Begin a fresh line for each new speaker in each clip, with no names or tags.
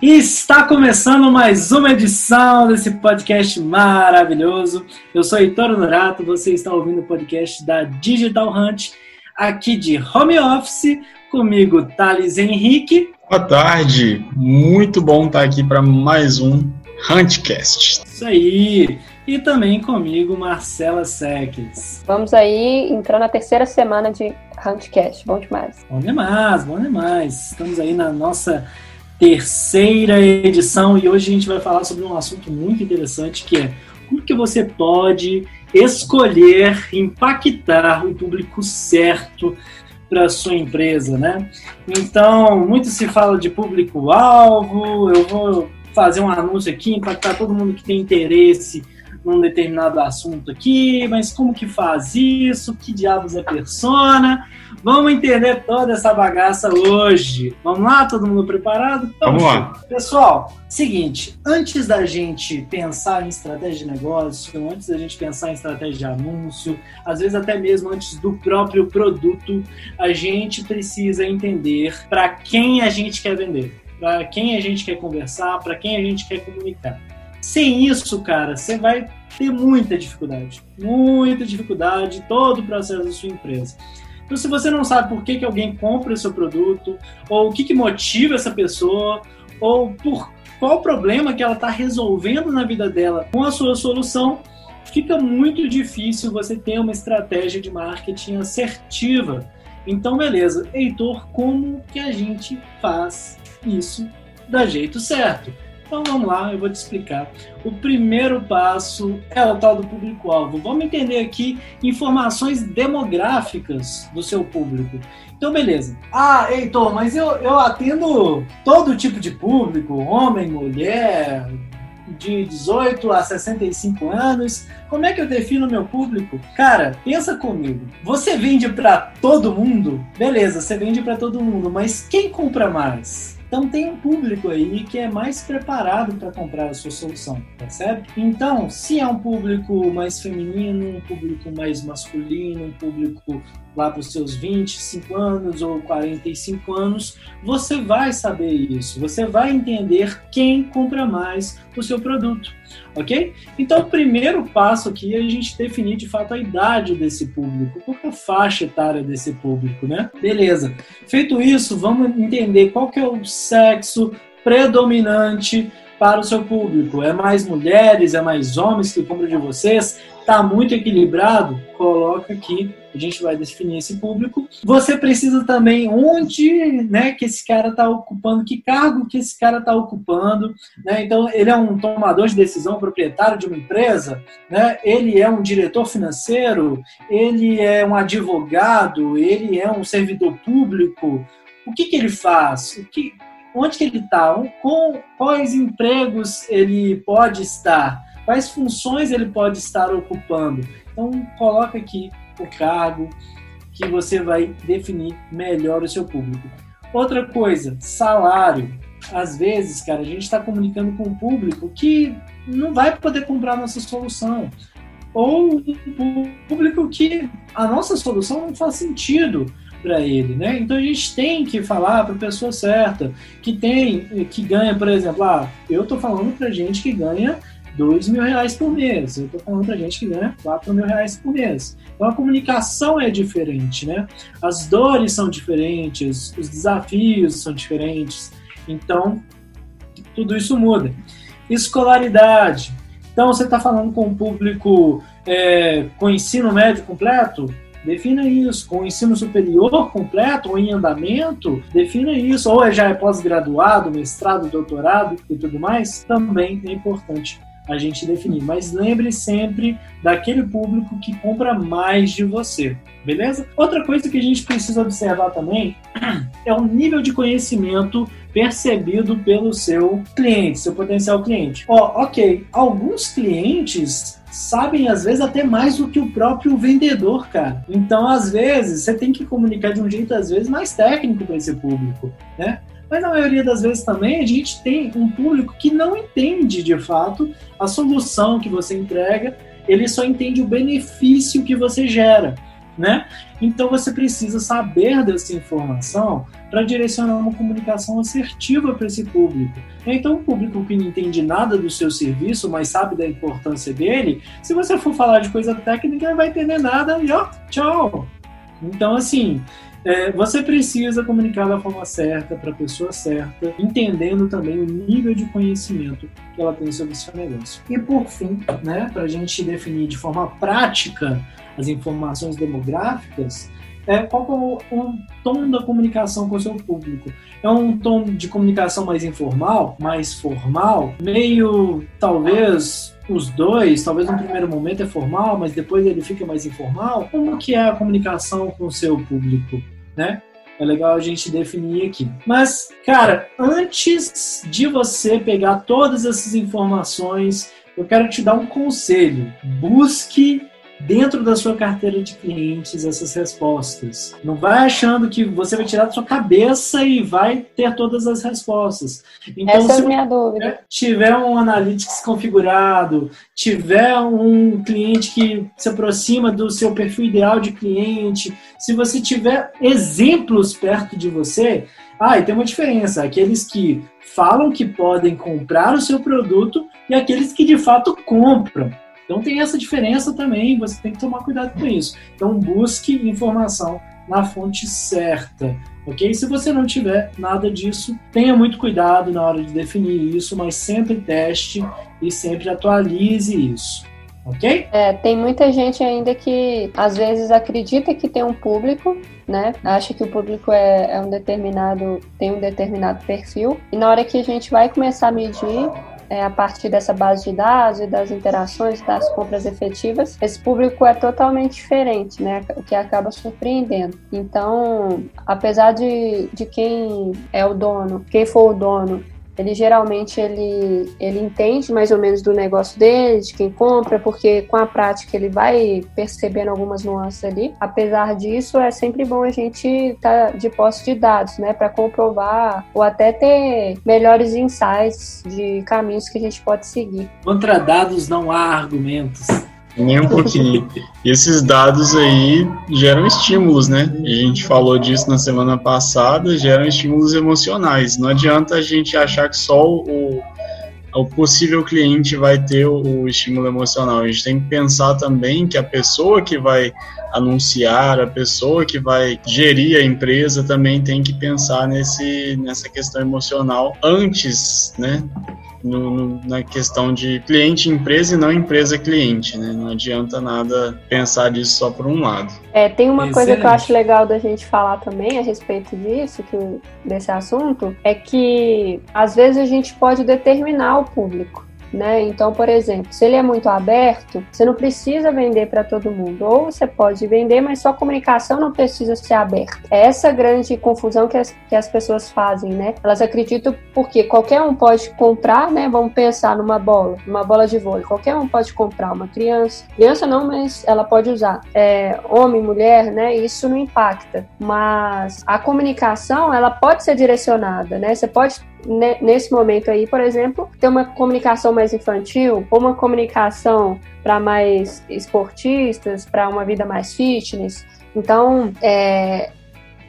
E está começando mais uma edição desse podcast maravilhoso. Eu sou Heitor Norato, você está ouvindo o podcast da Digital Hunt, aqui de home office, comigo Thales Henrique.
Boa tarde, muito bom estar aqui para mais um Huntcast.
Isso aí, e também comigo Marcela Seques.
Vamos aí entrar na terceira semana de Huntcast, bom demais.
Bom demais, bom demais. Estamos aí na nossa terceira edição e hoje a gente vai falar sobre um assunto muito interessante que é como que você pode escolher impactar o público certo para sua empresa, né? Então, muito se fala de público-alvo, eu vou fazer um anúncio aqui, impactar todo mundo que tem interesse num determinado assunto aqui, mas como que faz isso? Que diabos é persona? Vamos entender toda essa bagaça hoje. Vamos lá, todo mundo preparado?
Então, Vamos lá.
Pessoal, seguinte, antes da gente pensar em estratégia de negócio, antes da gente pensar em estratégia de anúncio, às vezes até mesmo antes do próprio produto, a gente precisa entender para quem a gente quer vender, para quem a gente quer conversar, para quem a gente quer comunicar. Sem isso, cara, você vai ter muita dificuldade, muita dificuldade todo o processo da sua empresa. Então, se você não sabe por que, que alguém compra o seu produto, ou o que, que motiva essa pessoa, ou por qual problema que ela está resolvendo na vida dela com a sua solução, fica muito difícil você ter uma estratégia de marketing assertiva. Então, beleza, Heitor, como que a gente faz isso da jeito certo? Então vamos lá, eu vou te explicar. O primeiro passo é o tal do público-alvo. Vamos entender aqui informações demográficas do seu público. Então, beleza. Ah, Heitor, mas eu, eu atendo todo tipo de público, homem, mulher, de 18 a 65 anos. Como é que eu defino meu público? Cara, pensa comigo. Você vende para todo mundo? Beleza, você vende para todo mundo, mas quem compra mais? Então tem um público aí que é mais preparado para comprar a sua solução, percebe? Então, se é um público mais feminino, um público mais masculino, um público lá para os seus 25 anos ou 45 anos, você vai saber isso, você vai entender quem compra mais o seu produto, ok? Então, o primeiro passo aqui é a gente definir de fato a idade desse público, qual é a faixa etária desse público, né? Beleza. Feito isso, vamos entender qual que é o sexo predominante para o seu público. É mais mulheres, é mais homens que compram de vocês? Está muito equilibrado? Coloca aqui, a gente vai definir esse público. Você precisa também onde né, que esse cara está ocupando, que cargo que esse cara está ocupando. Né? Então, ele é um tomador de decisão, proprietário de uma empresa, né? ele é um diretor financeiro, ele é um advogado, ele é um servidor público. O que, que ele faz? O que, onde que ele está, com quais empregos ele pode estar, quais funções ele pode estar ocupando. Então coloca aqui o cargo que você vai definir melhor o seu público. Outra coisa, salário. Às vezes, cara, a gente está comunicando com o público que não vai poder comprar nossa solução. Ou o público que a nossa solução não faz sentido para ele, né? Então a gente tem que falar para a pessoa certa, que tem, que ganha, por exemplo, ah, eu estou falando para gente que ganha dois mil reais por mês, eu estou falando para gente que ganha quatro mil reais por mês. Então a comunicação é diferente, né? As dores são diferentes, os desafios são diferentes. Então tudo isso muda. Escolaridade. Então você está falando com um público é, com ensino médio completo, Defina isso. Com o ensino superior completo ou em andamento, defina isso. Ou já é pós-graduado, mestrado, doutorado e tudo mais, também é importante a gente definir. Mas lembre sempre daquele público que compra mais de você, beleza? Outra coisa que a gente precisa observar também é o nível de conhecimento percebido pelo seu cliente, seu potencial cliente. Ó, oh, ok, alguns clientes sabem às vezes até mais do que o próprio vendedor, cara. Então, às vezes, você tem que comunicar de um jeito às vezes mais técnico para esse público, né? Mas na maioria das vezes também a gente tem um público que não entende de fato a solução que você entrega, ele só entende o benefício que você gera. né? Então você precisa saber dessa informação para direcionar uma comunicação assertiva para esse público. Então, o público que não entende nada do seu serviço, mas sabe da importância dele, se você for falar de coisa técnica, não vai entender nada e ó, tchau. Então, assim, é, você precisa comunicar da forma certa, para a pessoa certa, entendendo também o nível de conhecimento que ela tem sobre o seu negócio. E por fim, né, para a gente definir de forma prática as informações demográficas, é, qual é o, o, tom da comunicação com o seu público? É um tom de comunicação mais informal, mais formal, meio, talvez, os dois, talvez no primeiro momento é formal, mas depois ele fica mais informal? Como que é a comunicação com o seu público, né? É legal a gente definir aqui. Mas, cara, antes de você pegar todas essas informações, eu quero te dar um conselho. Busque dentro da sua carteira de clientes essas respostas. Não vai achando que você vai tirar da sua cabeça e vai ter todas as respostas.
Então, Essa se é minha dúvida.
tiver um Analytics configurado, tiver um cliente que se aproxima do seu perfil ideal de cliente, se você tiver exemplos perto de você, ah, e tem uma diferença, aqueles que falam que podem comprar o seu produto e aqueles que de fato compram. Então tem essa diferença também, você tem que tomar cuidado com isso. Então busque informação na fonte certa, ok? Se você não tiver nada disso, tenha muito cuidado na hora de definir isso, mas sempre teste e sempre atualize isso. Ok?
É, tem muita gente ainda que às vezes acredita que tem um público, né? Acha que o público é, é um determinado, tem um determinado perfil, e na hora que a gente vai começar a medir, é, a partir dessa base de dados e das interações, das compras efetivas, esse público é totalmente diferente, né? O que acaba surpreendendo. Então, apesar de, de quem é o dono, quem for o dono, ele geralmente ele, ele entende mais ou menos do negócio dele, de quem compra, porque com a prática ele vai percebendo algumas nuances ali. Apesar disso, é sempre bom a gente estar tá de posse de dados, né, para comprovar ou até ter melhores insights de caminhos que a gente pode seguir.
Contra dados não há argumentos.
Nem um pouquinho. E esses dados aí geram estímulos, né? A gente falou disso na semana passada, geram estímulos emocionais. Não adianta a gente achar que só o, o possível cliente vai ter o, estímulo emocional. A gente tem que pensar também que a pessoa que vai anunciar, a pessoa que vai gerir a empresa também tem que pensar nesse, nessa questão emocional antes, né? No, no, na questão de cliente-empresa e não empresa-cliente, né? Não adianta nada pensar disso só por um lado.
É, tem uma Excelente. coisa que eu acho legal da gente falar também a respeito disso, que, desse assunto, é que às vezes a gente pode determinar o público né? Então, por exemplo, se ele é muito aberto, você não precisa vender para todo mundo. Ou você pode vender, mas sua comunicação não precisa ser aberta. É essa grande confusão que as, que as pessoas fazem, né? Elas acreditam porque qualquer um pode comprar, né? Vamos pensar numa bola, numa bola de vôlei. Qualquer um pode comprar, uma criança. Criança não, mas ela pode usar. É, homem, mulher, né? Isso não impacta. Mas a comunicação, ela pode ser direcionada, né? Você pode nesse momento aí, por exemplo, ter uma comunicação mais infantil ou uma comunicação para mais esportistas, para uma vida mais fitness. Então, é,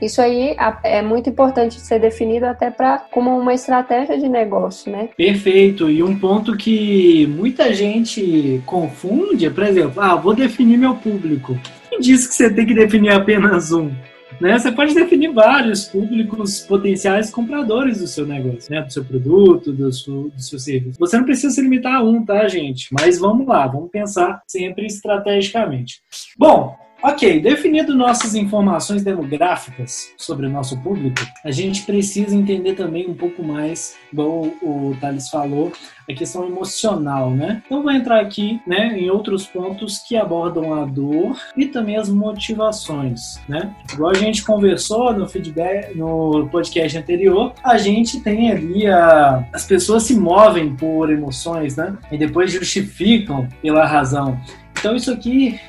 isso aí é muito importante ser definido até para como uma estratégia de negócio, né?
Perfeito. E um ponto que muita gente confunde, por exemplo, ah, vou definir meu público. Quem disse que você tem que definir apenas um? Né? Você pode definir vários públicos potenciais compradores do seu negócio, né? do seu produto, do seu, do seu serviço. Você não precisa se limitar a um, tá, gente? Mas vamos lá, vamos pensar sempre estrategicamente. Bom, Ok, definido nossas informações demográficas sobre o nosso público, a gente precisa entender também um pouco mais, igual o Thales falou, a questão emocional, né? Então vou entrar aqui, né, em outros pontos que abordam a dor e também as motivações, né? Igual a gente conversou no feedback, no podcast anterior, a gente tem ali a, as pessoas se movem por emoções, né? E depois justificam pela razão. Então isso aqui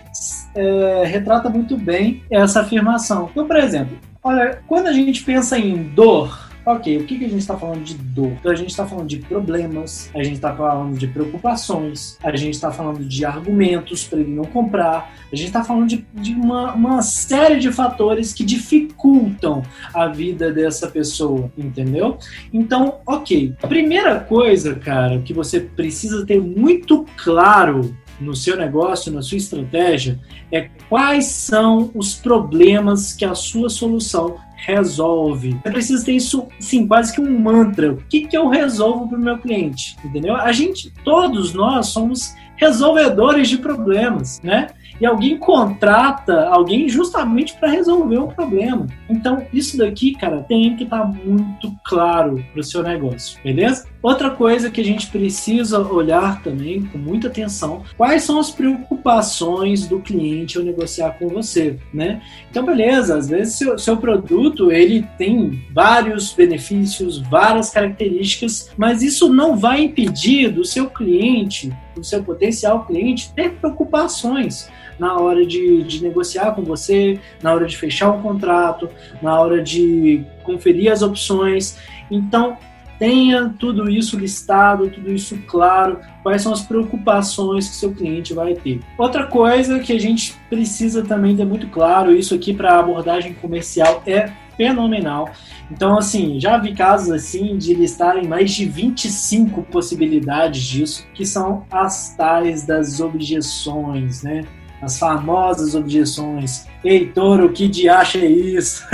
é, retrata muito bem essa afirmação. Então, por exemplo, olha, quando a gente pensa em dor, ok, o que, que a gente está falando de dor? Então a gente está falando de problemas, a gente está falando de preocupações, a gente está falando de argumentos para ele não comprar, a gente está falando de, de uma, uma série de fatores que dificultam a vida dessa pessoa, entendeu? Então, ok. A primeira coisa, cara, que você precisa ter muito claro no seu negócio, na sua estratégia, é quais são os problemas que a sua solução resolve. Você precisa ter isso, sim, quase que um mantra. O que, que eu resolvo para o meu cliente? Entendeu? A gente, todos nós somos resolvedores de problemas, né? e alguém contrata alguém justamente para resolver um problema. Então, isso daqui, cara, tem que estar tá muito claro para o seu negócio, beleza? Outra coisa que a gente precisa olhar também com muita atenção, quais são as preocupações do cliente ao negociar com você, né? Então, beleza, às vezes seu, seu produto ele tem vários benefícios, várias características, mas isso não vai impedir do seu cliente, do seu potencial cliente ter preocupações na hora de, de negociar com você, na hora de fechar um contrato, na hora de conferir as opções. Então, tenha tudo isso listado, tudo isso claro, quais são as preocupações que seu cliente vai ter. Outra coisa que a gente precisa também ter muito claro, isso aqui para abordagem comercial é fenomenal. Então, assim, já vi casos assim de listarem mais de 25 possibilidades disso, que são as tais das objeções, né? as famosas objeções. Heitor, o que de acha é isso?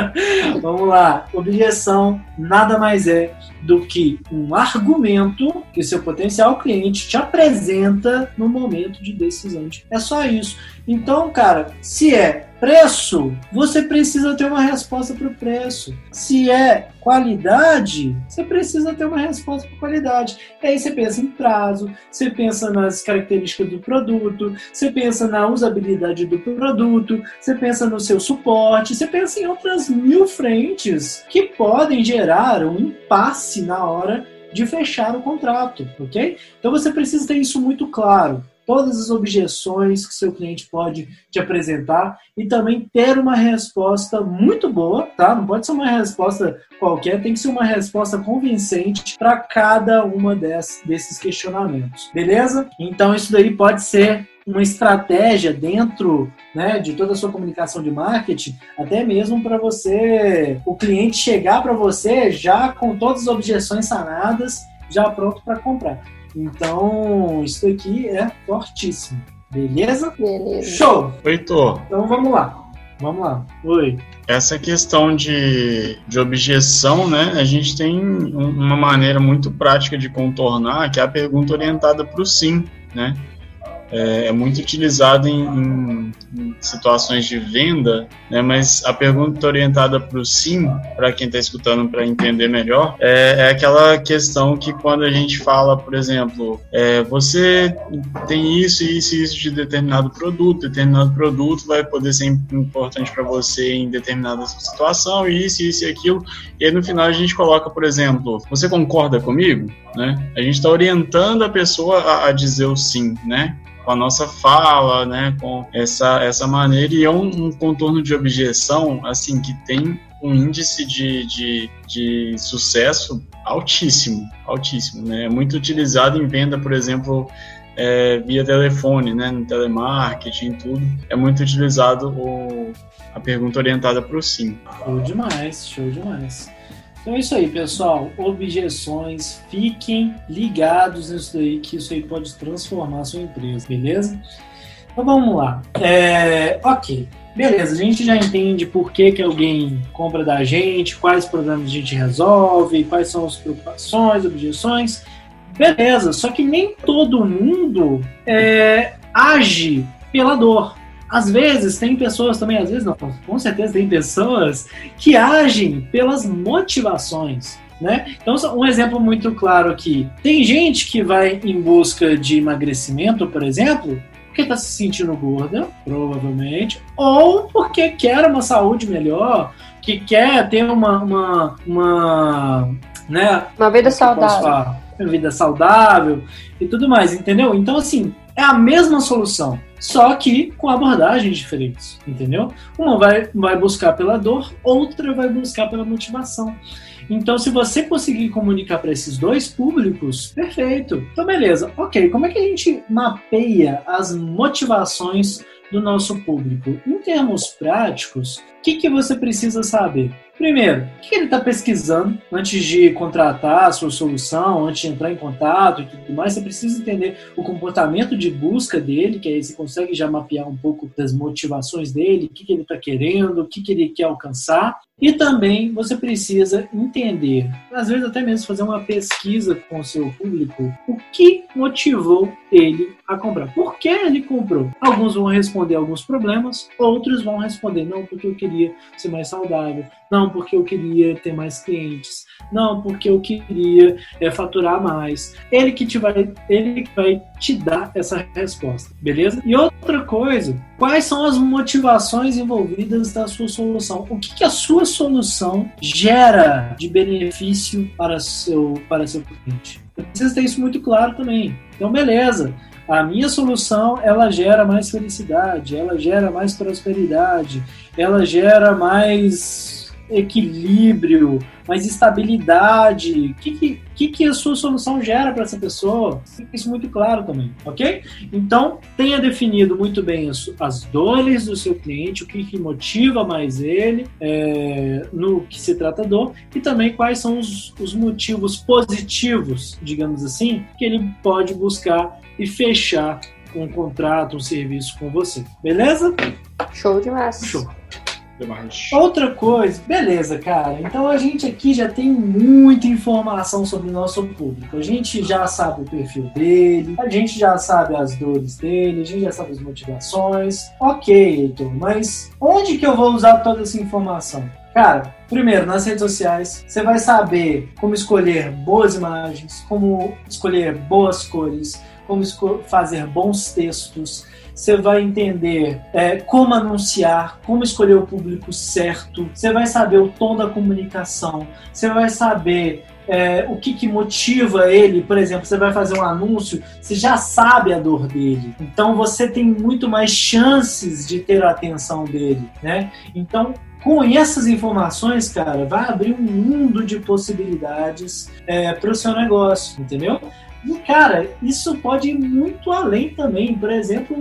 Vamos lá. Objeção nada mais é do que um argumento que seu potencial cliente te apresenta no momento de decisão. É só isso. Então, cara, se é preço, você precisa ter uma resposta para o preço. Se é qualidade, você precisa ter uma resposta para qualidade. E aí você pensa em prazo, você pensa nas características do produto, você pensa na usabilidade do produto, você pensa no seu suporte, você pensa em outras mil frentes que podem gerar um impasse na hora de fechar o contrato, ok? Então você precisa ter isso muito claro todas as objeções que seu cliente pode te apresentar e também ter uma resposta muito boa, tá? Não pode ser uma resposta qualquer, tem que ser uma resposta convincente para cada uma desses questionamentos, beleza? Então isso daí pode ser uma estratégia dentro né, de toda a sua comunicação de marketing, até mesmo para você, o cliente chegar para você já com todas as objeções sanadas, já pronto para comprar. Então, isso aqui é fortíssimo. Beleza?
Beleza.
Show!
Heitor.
Então vamos lá. Vamos lá. Oi.
Essa questão de, de objeção, né? A gente tem uma maneira muito prática de contornar, que é a pergunta orientada para o sim, né? É, é muito utilizado em, em, situações de venda, né, mas a pergunta orientada para o sim, para quem está escutando para entender melhor, é, é, aquela questão que quando a gente fala, por exemplo, é, você tem isso, isso e isso de determinado produto, determinado produto vai poder ser importante para você em determinada situação, isso, isso e aquilo, e aí no final a gente coloca, por exemplo, você concorda comigo? Né? A gente está orientando a pessoa a, a dizer o sim, né? Com a nossa fala, né, com essa, essa maneira, e é um, um contorno de objeção, assim, que tem um índice de, de, de sucesso altíssimo, altíssimo, né, é muito utilizado em venda, por exemplo, é, via telefone, né, no telemarketing, tudo, é muito utilizado o, a pergunta orientada para o sim.
Show demais, show demais. Então é isso aí, pessoal. Objeções, fiquem ligados nisso aí, que isso aí pode transformar a sua empresa, beleza? Então vamos lá. É, ok, beleza. A gente já entende por que, que alguém compra da gente, quais problemas a gente resolve, quais são as preocupações, objeções. Beleza, só que nem todo mundo é, age pela dor às vezes tem pessoas também, às vezes não, com certeza tem pessoas que agem pelas motivações. Né? Então, um exemplo muito claro aqui: tem gente que vai em busca de emagrecimento, por exemplo, porque está se sentindo gorda, provavelmente, ou porque quer uma saúde melhor, que quer ter uma. Uma, uma, né?
uma vida saudável.
Uma vida saudável e tudo mais, entendeu? Então, assim, é a mesma solução, só que com abordagens diferentes, entendeu? Uma vai, vai buscar pela dor, outra vai buscar pela motivação. Então, se você conseguir comunicar para esses dois públicos, perfeito. Então, beleza. Ok, como é que a gente mapeia as motivações do nosso público? Em termos práticos, que, que você precisa saber? Primeiro, o que ele está pesquisando antes de contratar a sua solução, antes de entrar em contato e tudo mais? Você precisa entender o comportamento de busca dele, que aí você consegue já mapear um pouco das motivações dele, o que, que ele está querendo, o que, que ele quer alcançar. E também você precisa entender, às vezes até mesmo fazer uma pesquisa com o seu público, o que motivou ele a comprar. Por que ele comprou? Alguns vão responder alguns problemas, outros vão responder não porque eu queria ser mais saudável, não porque eu queria ter mais clientes, não porque eu queria é, faturar mais. Ele que te vai, ele que vai te dar essa resposta, beleza? E outra coisa, quais são as motivações envolvidas da sua solução? O que, que a sua solução gera de benefício para seu para seu cliente? Precisa ter isso muito claro também. Então, beleza. A minha solução, ela gera mais felicidade, ela gera mais prosperidade, ela gera mais equilíbrio, mais estabilidade. O que, que, que a sua solução gera para essa pessoa? Fica isso muito claro também, ok? Então, tenha definido muito bem as, as dores do seu cliente, o que, que motiva mais ele é, no que se trata dor e também quais são os, os motivos positivos, digamos assim, que ele pode buscar e fechar um contrato, um serviço com você. Beleza?
Show demais.
Show. Demais. Outra coisa, beleza, cara. Então a gente aqui já tem muita informação sobre o nosso público. A gente já sabe o perfil dele, a gente já sabe as dores dele, a gente já sabe as motivações. Ok, Heitor, mas onde que eu vou usar toda essa informação? Cara, primeiro, nas redes sociais, você vai saber como escolher boas imagens, como escolher boas cores, como fazer bons textos, você vai entender é, como anunciar, como escolher o público certo, você vai saber o tom da comunicação, você vai saber é, o que, que, motiva ele, por exemplo, você vai fazer um anúncio, você já sabe a dor dele, então você tem muito mais chances de ter a atenção dele, né? Então, com essas informações, cara, vai abrir um mundo de possibilidades é, para o seu negócio, entendeu? E, cara, isso pode ir muito além também. Por exemplo,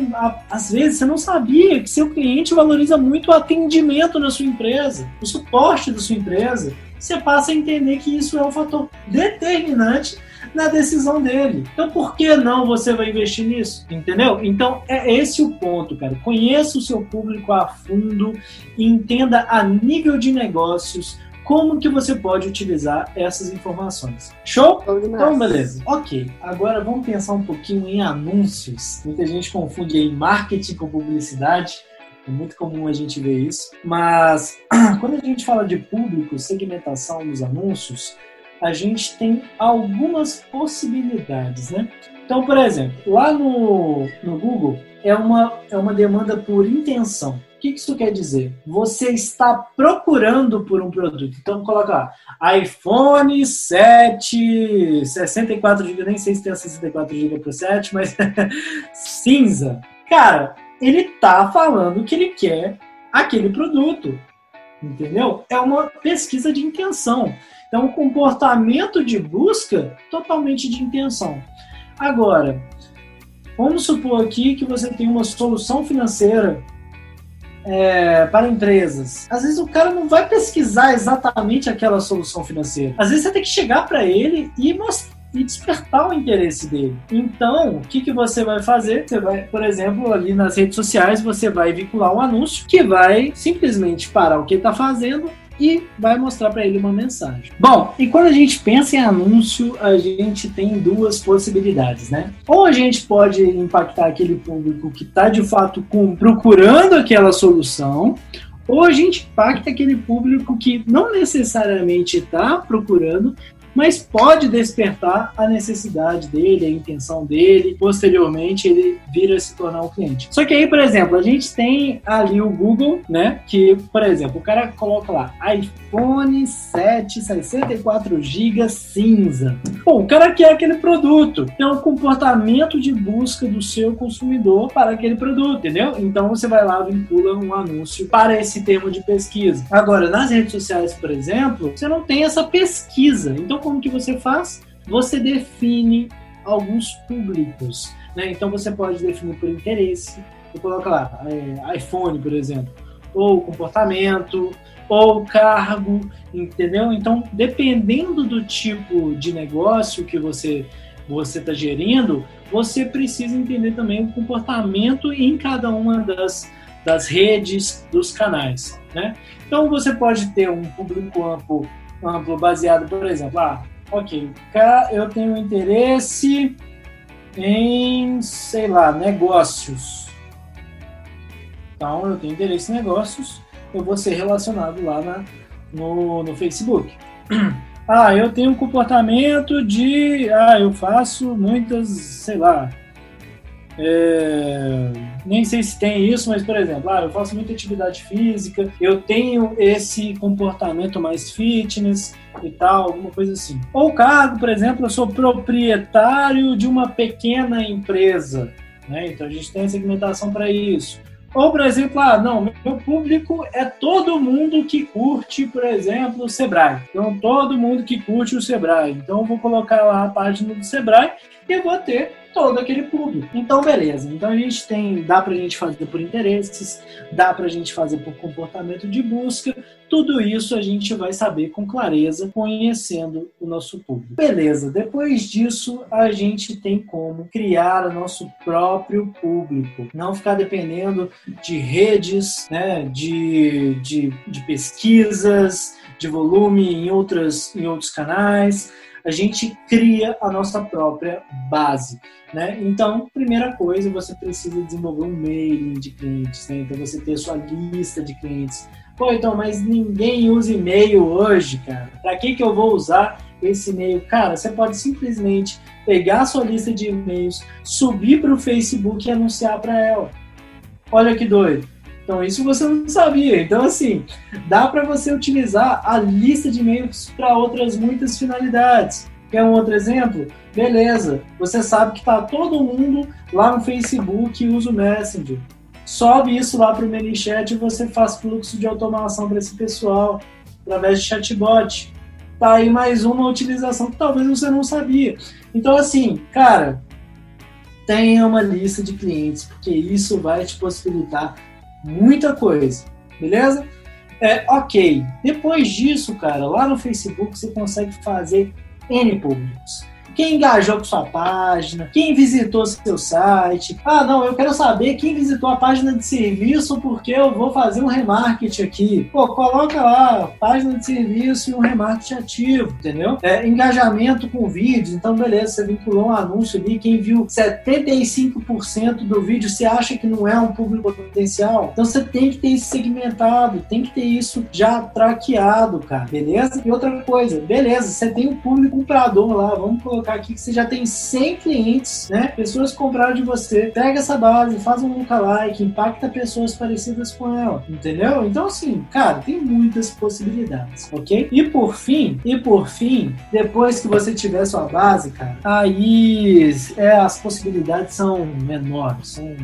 às vezes você não sabia que seu cliente valoriza muito o atendimento na sua empresa, o suporte da sua empresa. Você passa a entender que isso é um fator determinante na decisão dele. Então, por que não você vai investir nisso? Entendeu? Então, é esse o ponto, cara. Conheça o seu público a fundo entenda a nível de negócios como que você pode utilizar essas informações. Show? Então, beleza. Ok, agora vamos pensar um pouquinho em anúncios. Muita gente confunde aí marketing com publicidade. É muito comum a gente ver isso. Mas quando a gente fala de público, segmentação dos anúncios, a gente tem algumas possibilidades, né? Então, por exemplo, lá no, no Google é uma, é uma demanda por intenção. O que isso quer dizer? Você está procurando por um produto. Então, coloca lá, iPhone 7, 64 GB, nem sei se tem 64 GB para 7, mas cinza. Cara, ele tá falando que ele quer aquele produto. Entendeu? É uma pesquisa de intenção. Então, o comportamento de busca totalmente de intenção. Agora, vamos supor aqui que você tem uma solução financeira é, para empresas. Às vezes o cara não vai pesquisar exatamente aquela solução financeira. Às vezes você tem que chegar para ele e mostrar e despertar o interesse dele. Então, o que, que você vai fazer? Você vai, por exemplo, ali nas redes sociais, você vai vincular um anúncio que vai simplesmente parar o que está fazendo e vai mostrar para ele uma mensagem. Bom, e quando a gente pensa em anúncio, a gente tem duas possibilidades, né? Ou a gente pode impactar aquele público que está de fato com, procurando aquela solução, ou a gente impacta aquele público que não necessariamente está procurando, mas pode despertar a necessidade dele, a intenção dele, posteriormente ele vir a se tornar um cliente. Só que aí, por exemplo, a gente tem ali o Google, né? Que, por exemplo, o cara coloca lá iPhone 7 64 GB cinza. Bom, o cara quer aquele produto. Tem um comportamento de busca do seu consumidor para aquele produto, entendeu? Então você vai lá vincula um anúncio para esse termo de pesquisa. Agora, nas redes sociais, por exemplo, você não tem essa pesquisa. Então, como que você faz? Você define alguns públicos. Né? Então, você pode definir por interesse. Você coloca lá, é, iPhone, por exemplo, ou comportamento, ou cargo, entendeu? Então, dependendo do tipo de negócio que você você está gerindo, você precisa entender também o comportamento em cada uma das, das redes, dos canais, né? Então, você pode ter um público amplo, amplo baseado, por exemplo, ah, ok, eu tenho interesse em, sei lá, negócios. Então, eu tenho interesse em negócios, eu vou ser relacionado lá na, no, no Facebook. Ah, eu tenho um comportamento de. Ah, eu faço muitas, sei lá. É, nem sei se tem isso, mas por exemplo, ah, eu faço muita atividade física, eu tenho esse comportamento mais fitness e tal, alguma coisa assim. Ou cargo, por exemplo, eu sou proprietário de uma pequena empresa, né? Então a gente tem segmentação para isso. Ou, por exemplo, ah, não, meu público é todo mundo que curte, por exemplo, o Sebrae. Então, todo mundo que curte o Sebrae. Então, eu vou colocar lá a página do Sebrae e vou ter todo aquele público. Então, beleza. Então, a gente tem, dá para a gente fazer por interesses, dá para a gente fazer por comportamento de busca. Tudo isso a gente vai saber com clareza, conhecendo o nosso público. Beleza. Depois disso, a gente tem como criar o nosso próprio público. Não ficar dependendo de redes, né, de, de, de pesquisas, de volume em, outras, em outros canais a gente cria a nossa própria base. Né? Então, primeira coisa, você precisa desenvolver um mailing de clientes, né? então você ter sua lista de clientes. Pô, então, mas ninguém usa e-mail hoje, cara. Para que, que eu vou usar esse e-mail? Cara, você pode simplesmente pegar a sua lista de e-mails, subir para o Facebook e anunciar para ela. Olha que doido. Então, isso você não sabia. Então, assim, dá para você utilizar a lista de e-mails para outras muitas finalidades. Quer um outro exemplo? Beleza, você sabe que está todo mundo lá no Facebook e usa o Messenger. Sobe isso lá para o ManyChat e você faz fluxo de automação para esse pessoal através de chatbot. Tá aí mais uma utilização que talvez você não sabia. Então, assim, cara, tenha uma lista de clientes, porque isso vai te possibilitar muita coisa, beleza? É, ok. Depois disso, cara, lá no Facebook você consegue fazer N públicos quem engajou com sua página, quem visitou seu site. Ah, não, eu quero saber quem visitou a página de serviço porque eu vou fazer um remarketing aqui. Pô, coloca lá página de serviço e um remarketing ativo, entendeu? É, engajamento com vídeos, então beleza, você vinculou um anúncio ali, quem viu 75% do vídeo, você acha que não é um público potencial? Então você tem que ter isso segmentado, tem que ter isso já traqueado, cara, beleza? E outra coisa, beleza, você tem um público comprador lá, vamos colocar colocar aqui que você já tem 100 clientes, né? Pessoas compraram de você. Pega essa base, faz um lookalike, impacta pessoas parecidas com ela, entendeu? Então, assim, cara, tem muitas possibilidades, ok? E por fim, e por fim, depois que você tiver sua base, cara, aí é, as possibilidades são menores, são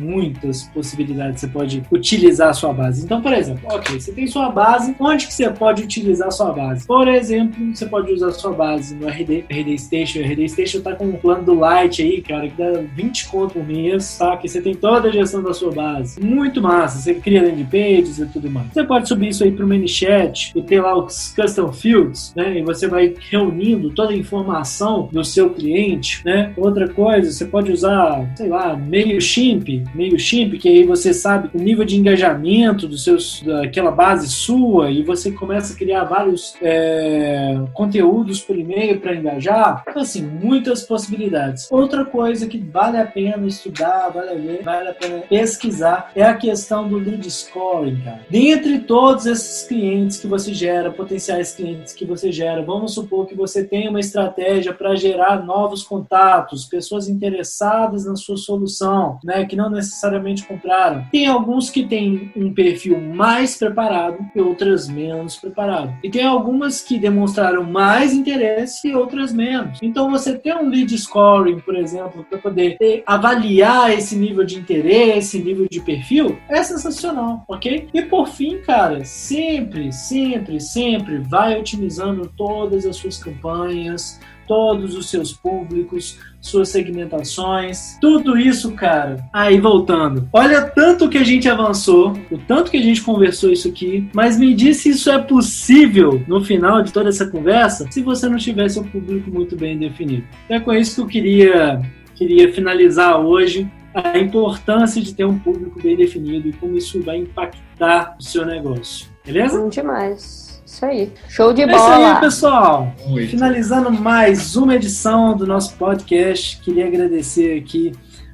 muitas possibilidades que você pode utilizar a sua base. Então, por exemplo, ok, você tem sua base, onde que você pode utilizar a sua base? Por exemplo, você pode usar a sua base no RD, RD Station. A RD Station tá com um plano do Light aí, cara, que dá 20 conto por mês, tá? Que você tem toda a gestão da sua base. Muito massa. Você cria landing pages e tudo mais. Você pode subir isso aí pro ManyChat e ter lá os custom fields, né? E você vai reunindo toda a informação do seu cliente, né? Outra coisa, você pode usar, sei lá, MailChimp, MailChimp, que aí você sabe o nível de engajamento dos seus, daquela base sua e você começa a criar vários é, conteúdos por e-mail para engajar Então, assim, muitas possibilidades. Outra coisa que vale a pena estudar, vale a, ver, vale a pena pesquisar, é a questão do lead scoring, cara. Dentre todos esses clientes que você gera, potenciais clientes que você gera, vamos supor que você tem uma estratégia para gerar novos contatos, pessoas interessadas na sua solução, né, que não necessariamente compraram. Tem alguns que têm um perfil mais preparado e outras menos preparado. E tem algumas que demonstraram mais interesse e outras menos. Então você ter um lead scoring, por exemplo, para poder ter, avaliar esse nível de interesse, nível de perfil, é sensacional, ok? E por fim, cara, sempre, sempre, sempre vai otimizando todas as suas campanhas, todos os seus públicos, suas segmentações, tudo isso, cara. Aí voltando. Olha tanto que a gente avançou, o tanto que a gente conversou isso aqui, mas me diz se isso é possível no final de toda essa conversa, se você não tivesse um público muito bem definido. É com isso que eu queria queria finalizar hoje a importância de ter um público bem definido e como isso vai impactar o seu negócio. Beleza?
Bom demais. Isso aí. Show de
é
bola.
isso aí, pessoal. Muito. Finalizando mais uma edição do nosso podcast, queria agradecer aqui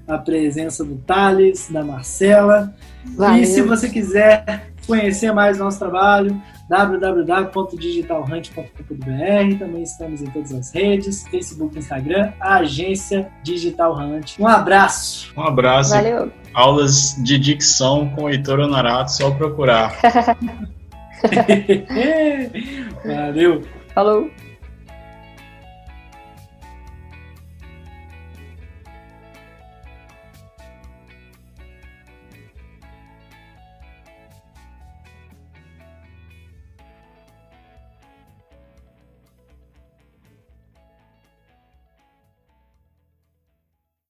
a presença do Thales, da Marcela. Valeu. E se você quiser conhecer mais o nosso trabalho, www.digitalhunt.com.br. Também estamos em todas as redes, Facebook, Instagram, a agência Digital Hunt. Um abraço.
Um abraço.
Valeu.
Aulas de dicção com o Heitor Honorato, só procurar.
Valeu.
Falou.